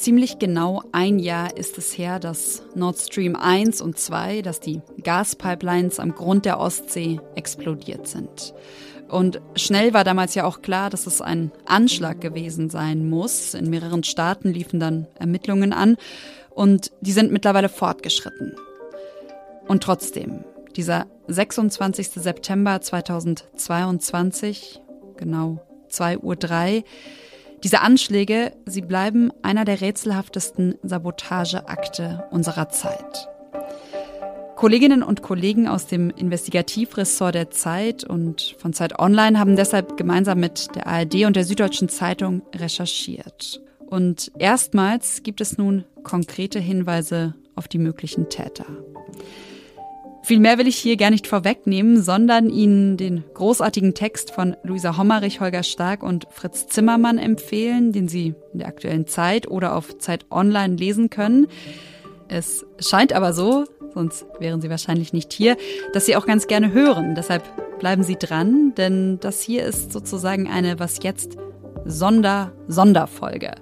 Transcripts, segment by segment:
ziemlich genau ein Jahr ist es her, dass Nord Stream 1 und 2, dass die Gaspipelines am Grund der Ostsee explodiert sind. Und schnell war damals ja auch klar, dass es ein Anschlag gewesen sein muss. In mehreren Staaten liefen dann Ermittlungen an und die sind mittlerweile fortgeschritten. Und trotzdem, dieser 26. September 2022, genau 2.03 Uhr, diese Anschläge, sie bleiben einer der rätselhaftesten Sabotageakte unserer Zeit. Kolleginnen und Kollegen aus dem Investigativressort der Zeit und von Zeit Online haben deshalb gemeinsam mit der ARD und der Süddeutschen Zeitung recherchiert. Und erstmals gibt es nun konkrete Hinweise auf die möglichen Täter. Viel mehr will ich hier gar nicht vorwegnehmen, sondern Ihnen den großartigen Text von Luisa Hommerich, Holger Stark und Fritz Zimmermann empfehlen, den Sie in der aktuellen Zeit oder auf Zeit Online lesen können. Es scheint aber so, sonst wären Sie wahrscheinlich nicht hier, dass Sie auch ganz gerne hören. Deshalb bleiben Sie dran, denn das hier ist sozusagen eine Was jetzt Sonder-Sonderfolge.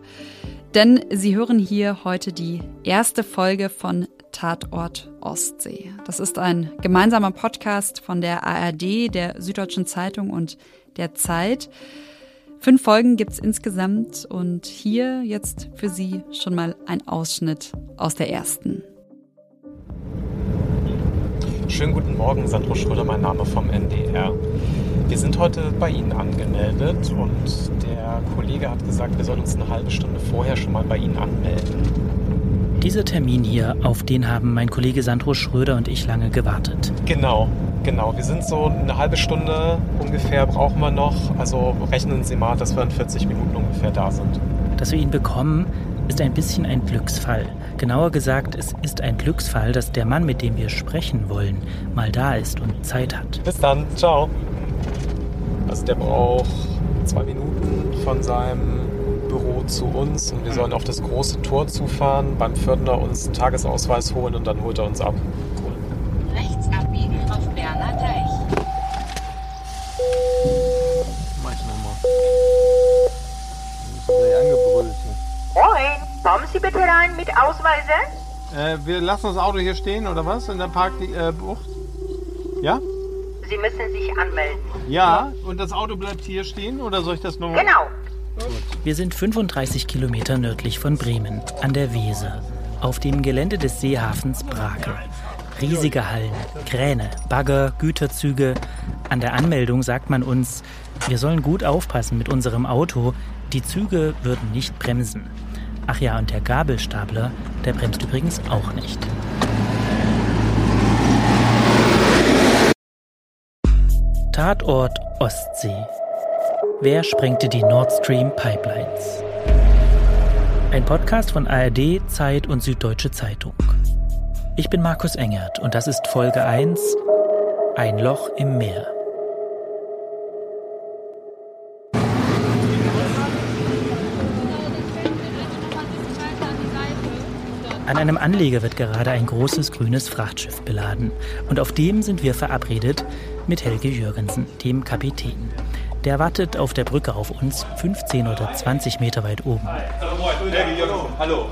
Denn Sie hören hier heute die erste Folge von Tatort Ostsee. Das ist ein gemeinsamer Podcast von der ARD, der Süddeutschen Zeitung und der Zeit. Fünf Folgen gibt es insgesamt und hier jetzt für Sie schon mal ein Ausschnitt aus der ersten. Schönen guten Morgen, Sandro Schröder, mein Name vom NDR. Wir sind heute bei Ihnen angemeldet und der Kollege hat gesagt, wir sollen uns eine halbe Stunde vorher schon mal bei Ihnen anmelden. Dieser Termin hier, auf den haben mein Kollege Sandro Schröder und ich lange gewartet. Genau, genau. Wir sind so eine halbe Stunde ungefähr brauchen wir noch. Also rechnen Sie mal, dass wir in 40 Minuten ungefähr da sind. Dass wir ihn bekommen, ist ein bisschen ein Glücksfall. Genauer gesagt, es ist ein Glücksfall, dass der Mann, mit dem wir sprechen wollen, mal da ist und Zeit hat. Bis dann, ciao. Also der braucht zwei Minuten von seinem Büro zu uns und wir sollen auf das große Tor zufahren, beim Pförtner uns einen Tagesausweis holen und dann holt er uns ab. Rechts abbiegen auf Berner Teich. Moin, kommen Sie bitte rein mit Ausweise? Äh, wir lassen das Auto hier stehen oder was? In der Parkbucht? Ja? Sie müssen sich anmelden. Ja. Und das Auto bleibt hier stehen oder soll ich das nochmal? Genau. Wir sind 35 Kilometer nördlich von Bremen, an der Weser, auf dem Gelände des Seehafens Brake. Riesige Hallen, Kräne, Bagger, Güterzüge. An der Anmeldung sagt man uns, wir sollen gut aufpassen mit unserem Auto, die Züge würden nicht bremsen. Ach ja, und der Gabelstapler, der bremst übrigens auch nicht. Tatort Ostsee. Wer sprengte die Nord Stream Pipelines? Ein Podcast von ARD, Zeit und Süddeutsche Zeitung. Ich bin Markus Engert und das ist Folge 1 Ein Loch im Meer. An einem Anleger wird gerade ein großes grünes Frachtschiff beladen. Und auf dem sind wir verabredet mit Helge Jürgensen, dem Kapitän. Der wartet auf der Brücke auf uns, 15 oder 20 Meter weit oben. Hallo.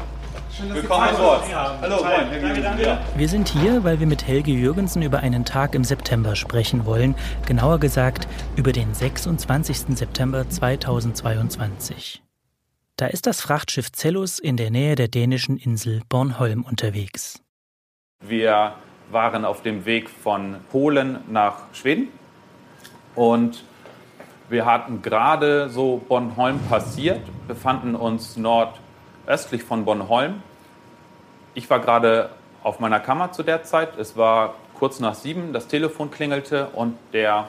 Willkommen an Bord. Hallo, moin. Wir sind hier, weil wir mit Helge Jürgensen über einen Tag im September sprechen wollen. Genauer gesagt über den 26. September 2022. Da ist das Frachtschiff Cellus in der Nähe der dänischen Insel Bornholm unterwegs. Wir waren auf dem Weg von Polen nach Schweden und wir hatten gerade so Bornholm passiert, befanden uns nordöstlich von Bornholm. Ich war gerade auf meiner Kammer zu der Zeit. Es war kurz nach sieben, das Telefon klingelte und der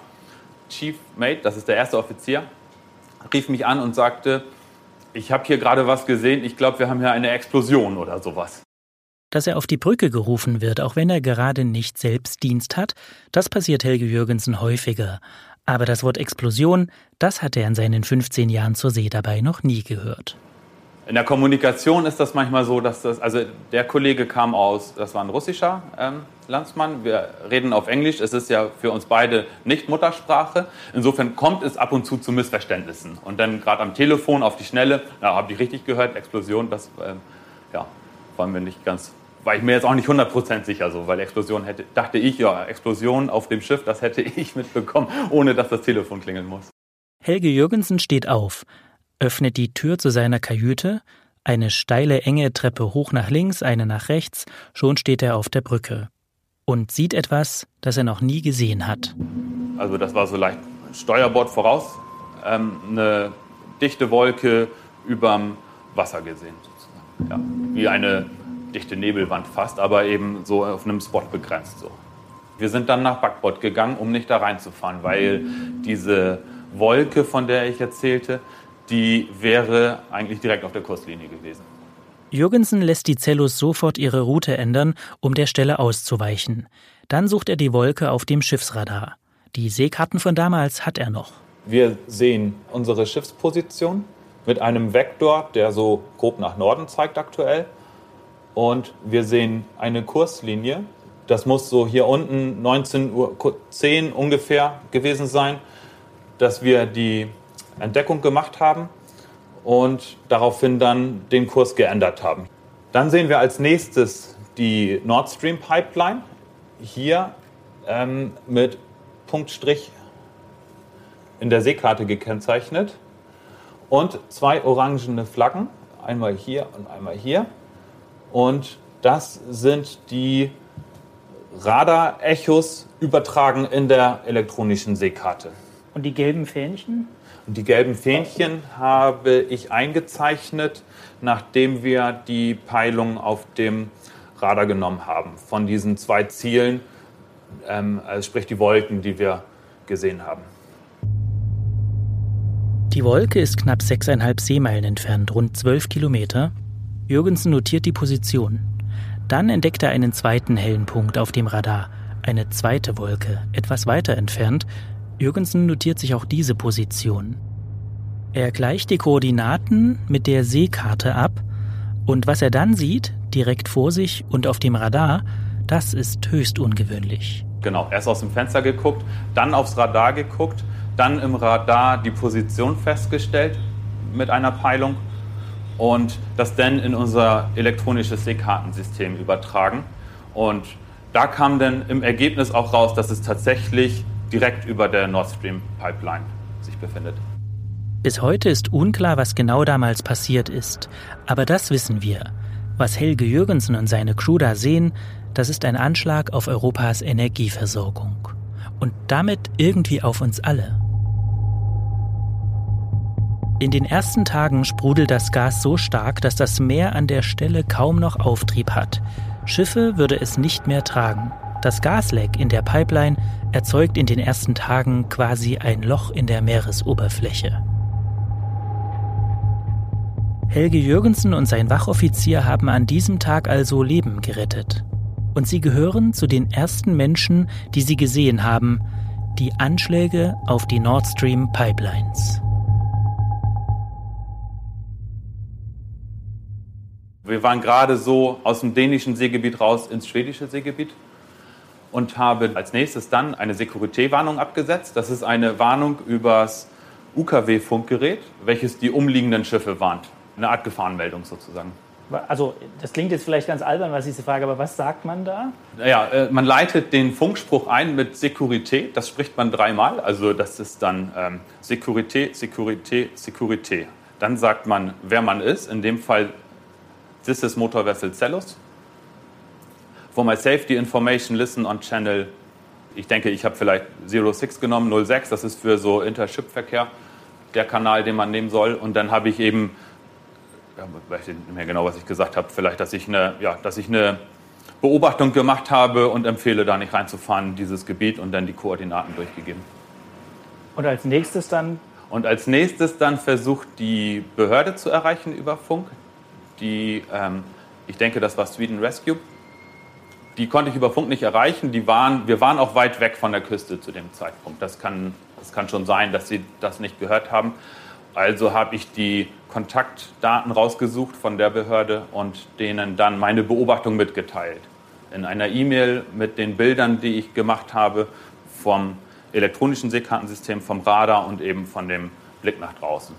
Chief Mate, das ist der erste Offizier, rief mich an und sagte, ich habe hier gerade was gesehen, ich glaube, wir haben hier eine Explosion oder sowas. Dass er auf die Brücke gerufen wird, auch wenn er gerade nicht selbst Dienst hat, das passiert Helge Jürgensen häufiger. Aber das Wort Explosion, das hat er in seinen 15 Jahren zur See dabei noch nie gehört. In der Kommunikation ist das manchmal so, dass das, also der Kollege kam aus, das war ein russischer ähm, Landsmann, wir reden auf Englisch, es ist ja für uns beide nicht Muttersprache. Insofern kommt es ab und zu zu Missverständnissen. Und dann gerade am Telefon auf die Schnelle, da habe ich richtig gehört, Explosion, das ähm, ja, waren wir nicht ganz, war ich mir jetzt auch nicht 100% sicher so, weil Explosion hätte, dachte ich, ja, Explosion auf dem Schiff, das hätte ich mitbekommen, ohne dass das Telefon klingeln muss. Helge Jürgensen steht auf, öffnet die Tür zu seiner Kajüte, eine steile, enge Treppe hoch nach links, eine nach rechts, schon steht er auf der Brücke und sieht etwas, das er noch nie gesehen hat. Also das war so leicht Steuerbord voraus, ähm, eine dichte Wolke überm Wasser gesehen, sozusagen. Ja, wie eine dichte Nebelwand fast, aber eben so auf einem Spot begrenzt. So. Wir sind dann nach Backbord gegangen, um nicht da reinzufahren, weil diese Wolke, von der ich erzählte, die wäre eigentlich direkt auf der Kurslinie gewesen. Jürgensen lässt die Zellus sofort ihre Route ändern, um der Stelle auszuweichen. Dann sucht er die Wolke auf dem Schiffsradar. Die Seekarten von damals hat er noch. Wir sehen unsere Schiffsposition mit einem Vektor, der so grob nach Norden zeigt aktuell. Und wir sehen eine Kurslinie. Das muss so hier unten 19.10 Uhr ungefähr gewesen sein, dass wir die Entdeckung gemacht haben und daraufhin dann den Kurs geändert haben. Dann sehen wir als nächstes die Nord Stream Pipeline hier ähm, mit Punktstrich in der Seekarte gekennzeichnet und zwei orangene Flaggen, einmal hier und einmal hier. Und das sind die Radar-Echos übertragen in der elektronischen Seekarte. Und die gelben Fähnchen? Und die gelben Fähnchen habe ich eingezeichnet, nachdem wir die Peilung auf dem Radar genommen haben. Von diesen zwei Zielen, ähm, also sprich die Wolken, die wir gesehen haben. Die Wolke ist knapp 6,5 Seemeilen entfernt, rund 12 Kilometer. Jürgensen notiert die Position. Dann entdeckt er einen zweiten hellen Punkt auf dem Radar, eine zweite Wolke, etwas weiter entfernt, Jürgensen notiert sich auch diese Position. Er gleicht die Koordinaten mit der Seekarte ab und was er dann sieht, direkt vor sich und auf dem Radar, das ist höchst ungewöhnlich. Genau, erst aus dem Fenster geguckt, dann aufs Radar geguckt, dann im Radar die Position festgestellt mit einer Peilung und das dann in unser elektronisches Seekartensystem übertragen. Und da kam dann im Ergebnis auch raus, dass es tatsächlich direkt über der Nord Stream Pipeline sich befindet. Bis heute ist unklar, was genau damals passiert ist. Aber das wissen wir. Was Helge Jürgensen und seine Crew da sehen, das ist ein Anschlag auf Europas Energieversorgung. Und damit irgendwie auf uns alle. In den ersten Tagen sprudelt das Gas so stark, dass das Meer an der Stelle kaum noch Auftrieb hat. Schiffe würde es nicht mehr tragen. Das Gasleck in der Pipeline erzeugt in den ersten Tagen quasi ein Loch in der Meeresoberfläche. Helge Jürgensen und sein Wachoffizier haben an diesem Tag also Leben gerettet. Und sie gehören zu den ersten Menschen, die sie gesehen haben, die Anschläge auf die Nord Stream Pipelines. Wir waren gerade so aus dem dänischen Seegebiet raus ins schwedische Seegebiet und habe als nächstes dann eine Security-Warnung abgesetzt. Das ist eine Warnung übers UKW-Funkgerät, welches die umliegenden Schiffe warnt. Eine Art Gefahrenmeldung sozusagen. Also, das klingt jetzt vielleicht ganz albern, was ich diese Frage, aber was sagt man da? Naja, äh, man leitet den Funkspruch ein mit Security, das spricht man dreimal. Also, das ist dann ähm, Security, Security, Security. Dann sagt man, wer man ist, in dem Fall This is Motor Vessel Cellus for my safety information, listen on channel. Ich denke, ich habe vielleicht 06 genommen, 06, das ist für so Intership-Verkehr der Kanal, den man nehmen soll. Und dann habe ich eben, ja, weiß nicht mehr genau, was ich gesagt habe, vielleicht, dass ich eine, ja, dass ich eine Beobachtung gemacht habe und empfehle, da nicht reinzufahren, in dieses Gebiet und dann die Koordinaten durchgegeben. Und als nächstes dann? Und als nächstes dann versucht die Behörde zu erreichen über Funk. Die, ähm, ich denke, das war Sweden Rescue die konnte ich über Funk nicht erreichen. Die waren, wir waren auch weit weg von der Küste zu dem Zeitpunkt. Das kann, das kann schon sein, dass sie das nicht gehört haben. Also habe ich die Kontaktdaten rausgesucht von der Behörde und denen dann meine Beobachtung mitgeteilt. In einer E-Mail mit den Bildern, die ich gemacht habe vom elektronischen Seekartensystem, vom Radar und eben von dem Blick nach draußen.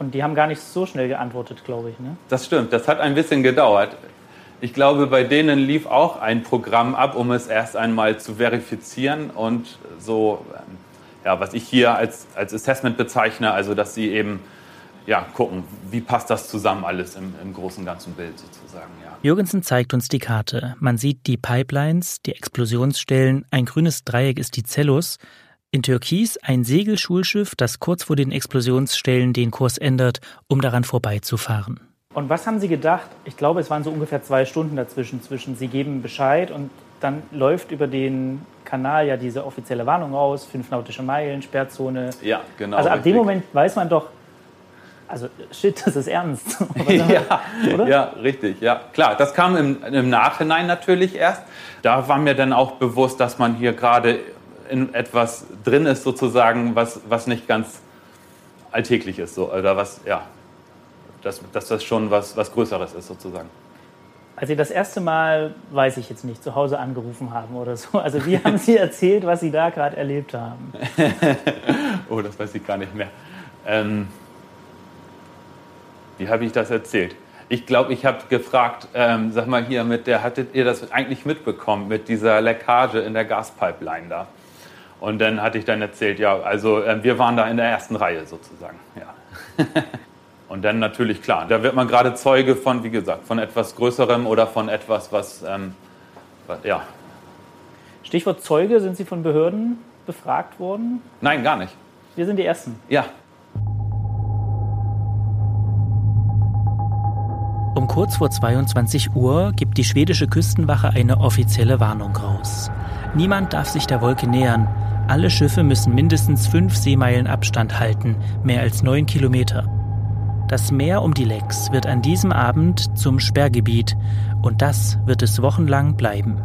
Und die haben gar nicht so schnell geantwortet, glaube ich. Ne? Das stimmt, das hat ein bisschen gedauert. Ich glaube, bei denen lief auch ein Programm ab, um es erst einmal zu verifizieren und so, ähm, ja, was ich hier als, als Assessment bezeichne, also dass sie eben ja, gucken, wie passt das zusammen alles im, im großen ganzen Bild sozusagen. Ja. Jürgensen zeigt uns die Karte. Man sieht die Pipelines, die Explosionsstellen, ein grünes Dreieck ist die Cellus, in Türkis ein Segelschulschiff, das kurz vor den Explosionsstellen den Kurs ändert, um daran vorbeizufahren. Und was haben Sie gedacht? Ich glaube, es waren so ungefähr zwei Stunden dazwischen. Zwischen Sie geben Bescheid und dann läuft über den Kanal ja diese offizielle Warnung aus, fünf nautische Meilen, Sperrzone. Ja, genau. Also ab richtig. dem Moment weiß man doch, also shit, das ist ernst. ja, oder? ja, richtig, ja. Klar, das kam im, im Nachhinein natürlich erst. Da war mir dann auch bewusst, dass man hier gerade in etwas drin ist, sozusagen, was, was nicht ganz alltäglich ist. So, oder was, ja, dass, dass das schon was, was Größeres ist, sozusagen. Als Sie das erste Mal, weiß ich jetzt nicht, zu Hause angerufen haben oder so, also wie haben Sie erzählt, was Sie da gerade erlebt haben? oh, das weiß ich gar nicht mehr. Ähm, wie habe ich das erzählt? Ich glaube, ich habe gefragt, ähm, sag mal hier, mit der hattet ihr das eigentlich mitbekommen mit dieser Leckage in der Gaspipeline da? Und dann hatte ich dann erzählt, ja, also äh, wir waren da in der ersten Reihe sozusagen. Ja. Und dann natürlich klar, da wird man gerade Zeuge von, wie gesagt, von etwas Größerem oder von etwas, was, ähm, ja. Stichwort Zeuge, sind Sie von Behörden befragt worden? Nein, gar nicht. Wir sind die Ersten. Ja. Um kurz vor 22 Uhr gibt die schwedische Küstenwache eine offizielle Warnung raus. Niemand darf sich der Wolke nähern. Alle Schiffe müssen mindestens fünf Seemeilen Abstand halten, mehr als neun Kilometer. Das Meer um die Lecks wird an diesem Abend zum Sperrgebiet und das wird es wochenlang bleiben.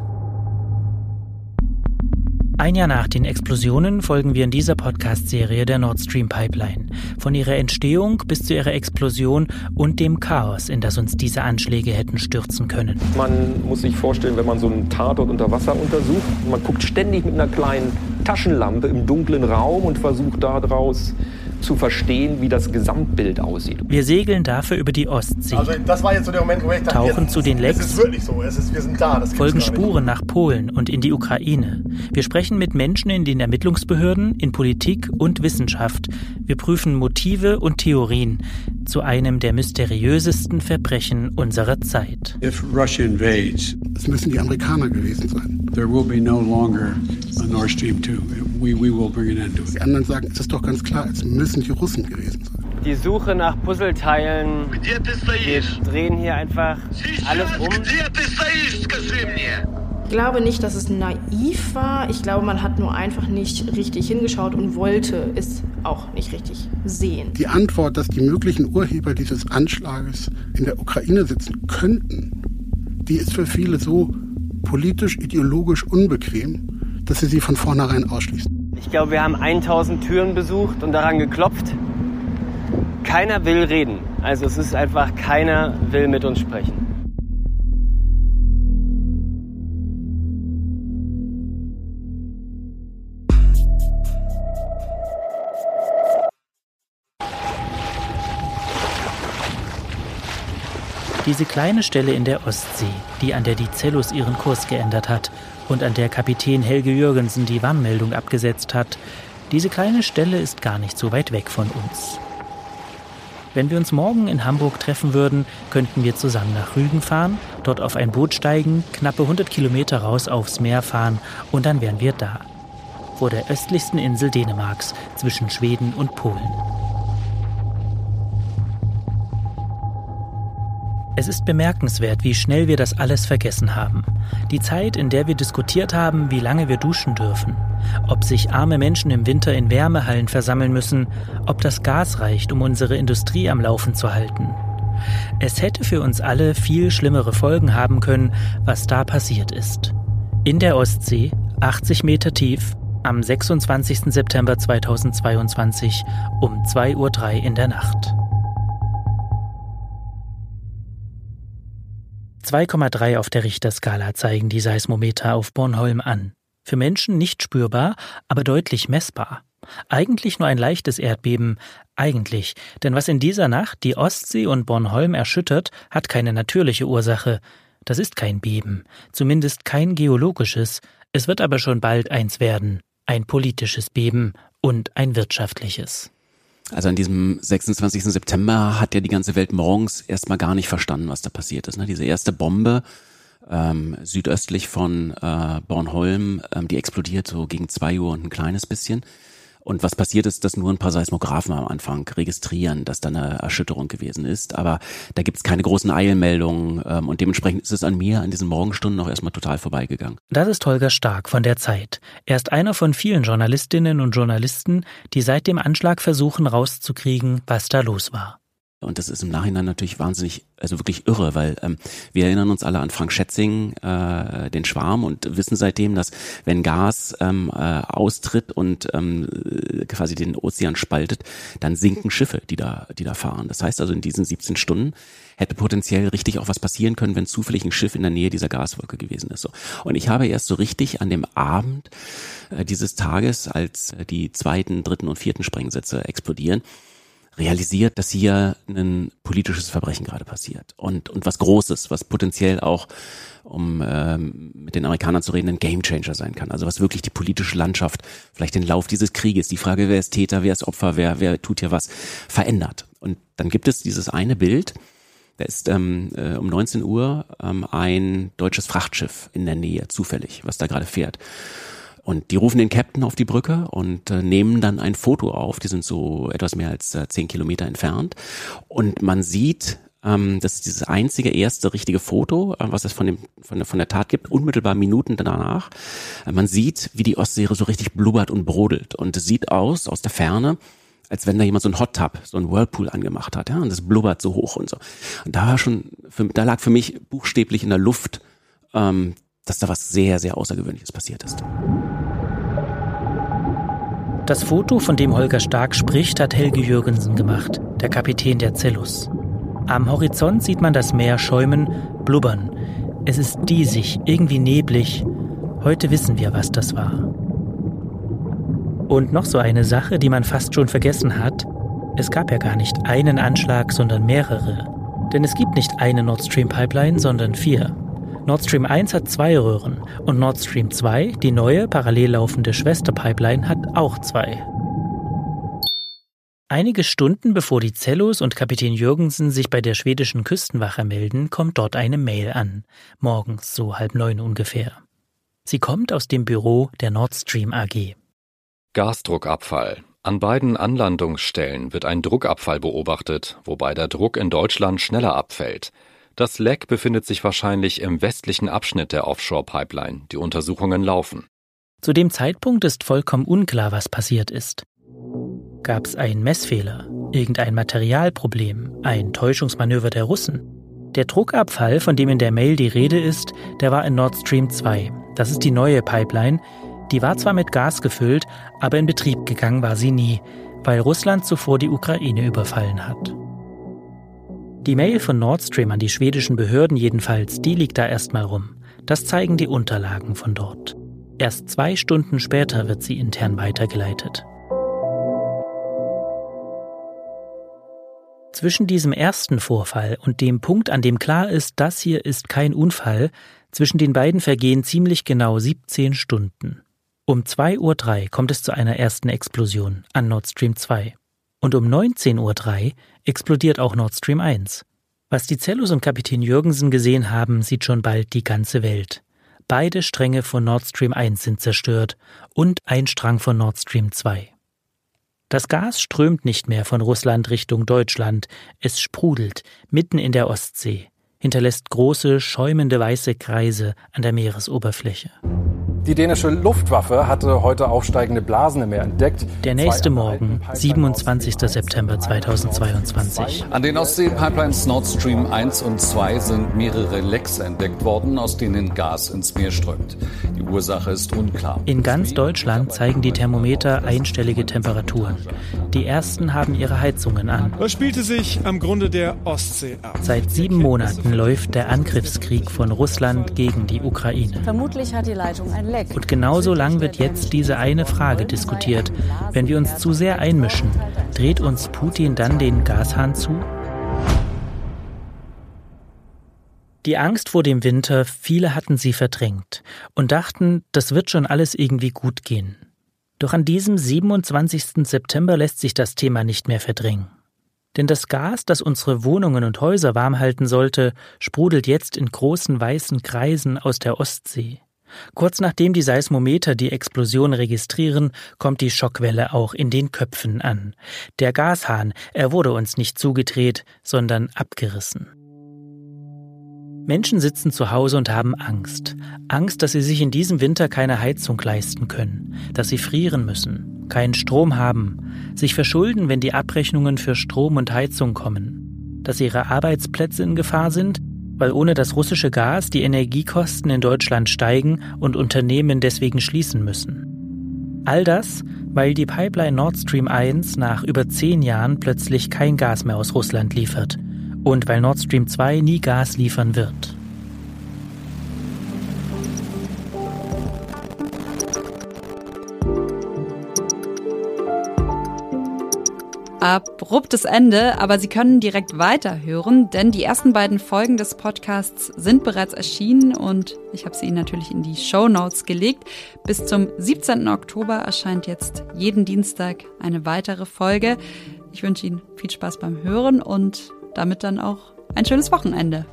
Ein Jahr nach den Explosionen folgen wir in dieser Podcast-Serie der Nord Stream Pipeline. Von ihrer Entstehung bis zu ihrer Explosion und dem Chaos, in das uns diese Anschläge hätten stürzen können. Man muss sich vorstellen, wenn man so einen Tatort unter Wasser untersucht, man guckt ständig mit einer kleinen Taschenlampe im dunklen Raum und versucht daraus zu verstehen, wie das Gesamtbild aussieht. Wir segeln dafür über die Ostsee. Also das war jetzt so der Moment, wo ich dachte, tauchen zu den Lecks. Es ist wirklich so, es ist, wir sind da. folgen Spuren nach Polen und in die Ukraine. Wir sprechen mit Menschen in den Ermittlungsbehörden, in Politik und Wissenschaft. Wir prüfen Motive und Theorien zu einem der mysteriösesten Verbrechen unserer Zeit. If Russia invades, es müssen die Amerikaner gewesen sein. There will be no longer a Nord Stream 2. We, we will bring an end to it. Die anderen sagen, es ist doch ganz klar, es müssen die Russen gewesen sein. Die Suche nach Puzzleteilen. Wir drehen hier einfach alles um. Ich glaube nicht, dass es naiv war. Ich glaube, man hat nur einfach nicht richtig hingeschaut und wollte es auch nicht richtig sehen. Die Antwort, dass die möglichen Urheber dieses Anschlages in der Ukraine sitzen könnten, die ist für viele so politisch, ideologisch unbequem, dass sie sie von vornherein ausschließen. Ich glaube, wir haben 1000 Türen besucht und daran geklopft. Keiner will reden. Also es ist einfach, keiner will mit uns sprechen. Diese kleine Stelle in der Ostsee, die an der die Cellus ihren Kurs geändert hat und an der Kapitän Helge Jürgensen die Warnmeldung abgesetzt hat, diese kleine Stelle ist gar nicht so weit weg von uns. Wenn wir uns morgen in Hamburg treffen würden, könnten wir zusammen nach Rügen fahren, dort auf ein Boot steigen, knappe 100 Kilometer raus aufs Meer fahren und dann wären wir da. Vor der östlichsten Insel Dänemarks zwischen Schweden und Polen. Es ist bemerkenswert, wie schnell wir das alles vergessen haben. Die Zeit, in der wir diskutiert haben, wie lange wir duschen dürfen, ob sich arme Menschen im Winter in Wärmehallen versammeln müssen, ob das Gas reicht, um unsere Industrie am Laufen zu halten. Es hätte für uns alle viel schlimmere Folgen haben können, was da passiert ist. In der Ostsee, 80 Meter tief, am 26. September 2022 um 2.03 Uhr in der Nacht. 2,3 auf der Richterskala zeigen die Seismometer auf Bornholm an. Für Menschen nicht spürbar, aber deutlich messbar. Eigentlich nur ein leichtes Erdbeben, eigentlich, denn was in dieser Nacht die Ostsee und Bornholm erschüttert, hat keine natürliche Ursache. Das ist kein Beben, zumindest kein geologisches, es wird aber schon bald eins werden, ein politisches Beben und ein wirtschaftliches. Also an diesem 26. September hat ja die ganze Welt morgens erstmal gar nicht verstanden, was da passiert ist. Ne? Diese erste Bombe ähm, südöstlich von äh, Bornholm, ähm, die explodiert so gegen zwei Uhr und ein kleines bisschen. Und was passiert ist, dass nur ein paar Seismographen am Anfang registrieren, dass da eine Erschütterung gewesen ist. Aber da gibt es keine großen Eilmeldungen ähm, und dementsprechend ist es an mir an diesen Morgenstunden noch erstmal total vorbeigegangen. Das ist Holger Stark von der Zeit. Er ist einer von vielen Journalistinnen und Journalisten, die seit dem Anschlag versuchen rauszukriegen, was da los war. Und das ist im Nachhinein natürlich wahnsinnig, also wirklich irre, weil ähm, wir erinnern uns alle an Frank Schätzing, äh, den Schwarm, und wissen seitdem, dass wenn Gas ähm, äh, austritt und ähm, quasi den Ozean spaltet, dann sinken Schiffe, die da, die da fahren. Das heißt also, in diesen 17 Stunden hätte potenziell richtig auch was passieren können, wenn zufällig ein Schiff in der Nähe dieser Gaswolke gewesen ist. So. Und ich habe erst so richtig an dem Abend äh, dieses Tages, als äh, die zweiten, dritten und vierten Sprengsätze explodieren, realisiert, dass hier ein politisches Verbrechen gerade passiert und, und was Großes, was potenziell auch, um ähm, mit den Amerikanern zu reden, ein Gamechanger sein kann. Also was wirklich die politische Landschaft, vielleicht den Lauf dieses Krieges, die Frage, wer ist Täter, wer ist Opfer, wer, wer tut hier was, verändert. Und dann gibt es dieses eine Bild, da ist ähm, äh, um 19 Uhr ähm, ein deutsches Frachtschiff in der Nähe, zufällig, was da gerade fährt. Und die rufen den Captain auf die Brücke und äh, nehmen dann ein Foto auf. Die sind so etwas mehr als äh, zehn Kilometer entfernt. Und man sieht, ähm, das dieses einzige erste richtige Foto, äh, was es von, dem, von, der, von der Tat gibt, unmittelbar Minuten danach. Äh, man sieht, wie die Ostsee so richtig blubbert und brodelt. Und es sieht aus, aus der Ferne, als wenn da jemand so ein Hot Tub, so ein Whirlpool angemacht hat, ja, und das blubbert so hoch und so. Und da war schon, für, da lag für mich buchstäblich in der Luft, ähm, dass da was sehr, sehr Außergewöhnliches passiert ist. Das Foto, von dem Holger Stark spricht, hat Helge Jürgensen gemacht, der Kapitän der Cellus. Am Horizont sieht man das Meer schäumen, blubbern. Es ist diesig, irgendwie neblig. Heute wissen wir, was das war. Und noch so eine Sache, die man fast schon vergessen hat. Es gab ja gar nicht einen Anschlag, sondern mehrere. Denn es gibt nicht eine Nord Stream Pipeline, sondern vier. Nord Stream 1 hat zwei Röhren und Nord Stream 2, die neue parallel laufende Schwesterpipeline, hat auch zwei. Einige Stunden bevor die Zellos und Kapitän Jürgensen sich bei der schwedischen Küstenwache melden, kommt dort eine Mail an. Morgens so halb neun ungefähr. Sie kommt aus dem Büro der Nord Stream AG. Gasdruckabfall. An beiden Anlandungsstellen wird ein Druckabfall beobachtet, wobei der Druck in Deutschland schneller abfällt. Das Leck befindet sich wahrscheinlich im westlichen Abschnitt der Offshore-Pipeline. Die Untersuchungen laufen. Zu dem Zeitpunkt ist vollkommen unklar, was passiert ist. Gab es einen Messfehler, irgendein Materialproblem, ein Täuschungsmanöver der Russen? Der Druckabfall, von dem in der Mail die Rede ist, der war in Nord Stream 2. Das ist die neue Pipeline. Die war zwar mit Gas gefüllt, aber in Betrieb gegangen war sie nie, weil Russland zuvor die Ukraine überfallen hat. Die Mail von Nord Stream an die schwedischen Behörden jedenfalls, die liegt da erstmal rum. Das zeigen die Unterlagen von dort. Erst zwei Stunden später wird sie intern weitergeleitet. Zwischen diesem ersten Vorfall und dem Punkt, an dem klar ist, das hier ist kein Unfall, zwischen den beiden vergehen ziemlich genau 17 Stunden. Um 2.03 Uhr kommt es zu einer ersten Explosion an Nord Stream 2. Und um 19.03 Uhr explodiert auch Nord Stream 1. Was die Zellus und Kapitän Jürgensen gesehen haben, sieht schon bald die ganze Welt. Beide Stränge von Nord Stream 1 sind zerstört und ein Strang von Nord Stream 2. Das Gas strömt nicht mehr von Russland Richtung Deutschland, es sprudelt mitten in der Ostsee, hinterlässt große, schäumende weiße Kreise an der Meeresoberfläche. Die dänische Luftwaffe hatte heute aufsteigende Blasen im Meer entdeckt. Der nächste Morgen, 27. September 2022. An den Ostsee-Pipelines Nord Stream 1 und 2 sind mehrere Lecks entdeckt worden, aus denen Gas ins Meer strömt. Die Ursache ist unklar. In ganz Deutschland zeigen die Thermometer einstellige Temperaturen. Die ersten haben ihre Heizungen an. Was spielte sich am Grunde der Ostsee ab? Seit sieben Monaten läuft der Angriffskrieg von Russland gegen die Ukraine. Vermutlich hat die Leitung ein Leck. Und genauso lang wird jetzt diese eine Frage diskutiert. Wenn wir uns zu sehr einmischen, dreht uns Putin dann den Gashahn zu? Die Angst vor dem Winter, viele hatten sie verdrängt und dachten, das wird schon alles irgendwie gut gehen. Doch an diesem 27. September lässt sich das Thema nicht mehr verdrängen. Denn das Gas, das unsere Wohnungen und Häuser warm halten sollte, sprudelt jetzt in großen weißen Kreisen aus der Ostsee. Kurz nachdem die Seismometer die Explosion registrieren, kommt die Schockwelle auch in den Köpfen an. Der Gashahn, er wurde uns nicht zugedreht, sondern abgerissen. Menschen sitzen zu Hause und haben Angst. Angst, dass sie sich in diesem Winter keine Heizung leisten können, dass sie frieren müssen, keinen Strom haben, sich verschulden, wenn die Abrechnungen für Strom und Heizung kommen, dass ihre Arbeitsplätze in Gefahr sind, weil ohne das russische Gas die Energiekosten in Deutschland steigen und Unternehmen deswegen schließen müssen. All das, weil die Pipeline Nord Stream 1 nach über zehn Jahren plötzlich kein Gas mehr aus Russland liefert und weil Nord Stream 2 nie Gas liefern wird. Abruptes Ende, aber Sie können direkt weiterhören, denn die ersten beiden Folgen des Podcasts sind bereits erschienen und ich habe sie Ihnen natürlich in die Show Notes gelegt. Bis zum 17. Oktober erscheint jetzt jeden Dienstag eine weitere Folge. Ich wünsche Ihnen viel Spaß beim Hören und damit dann auch ein schönes Wochenende.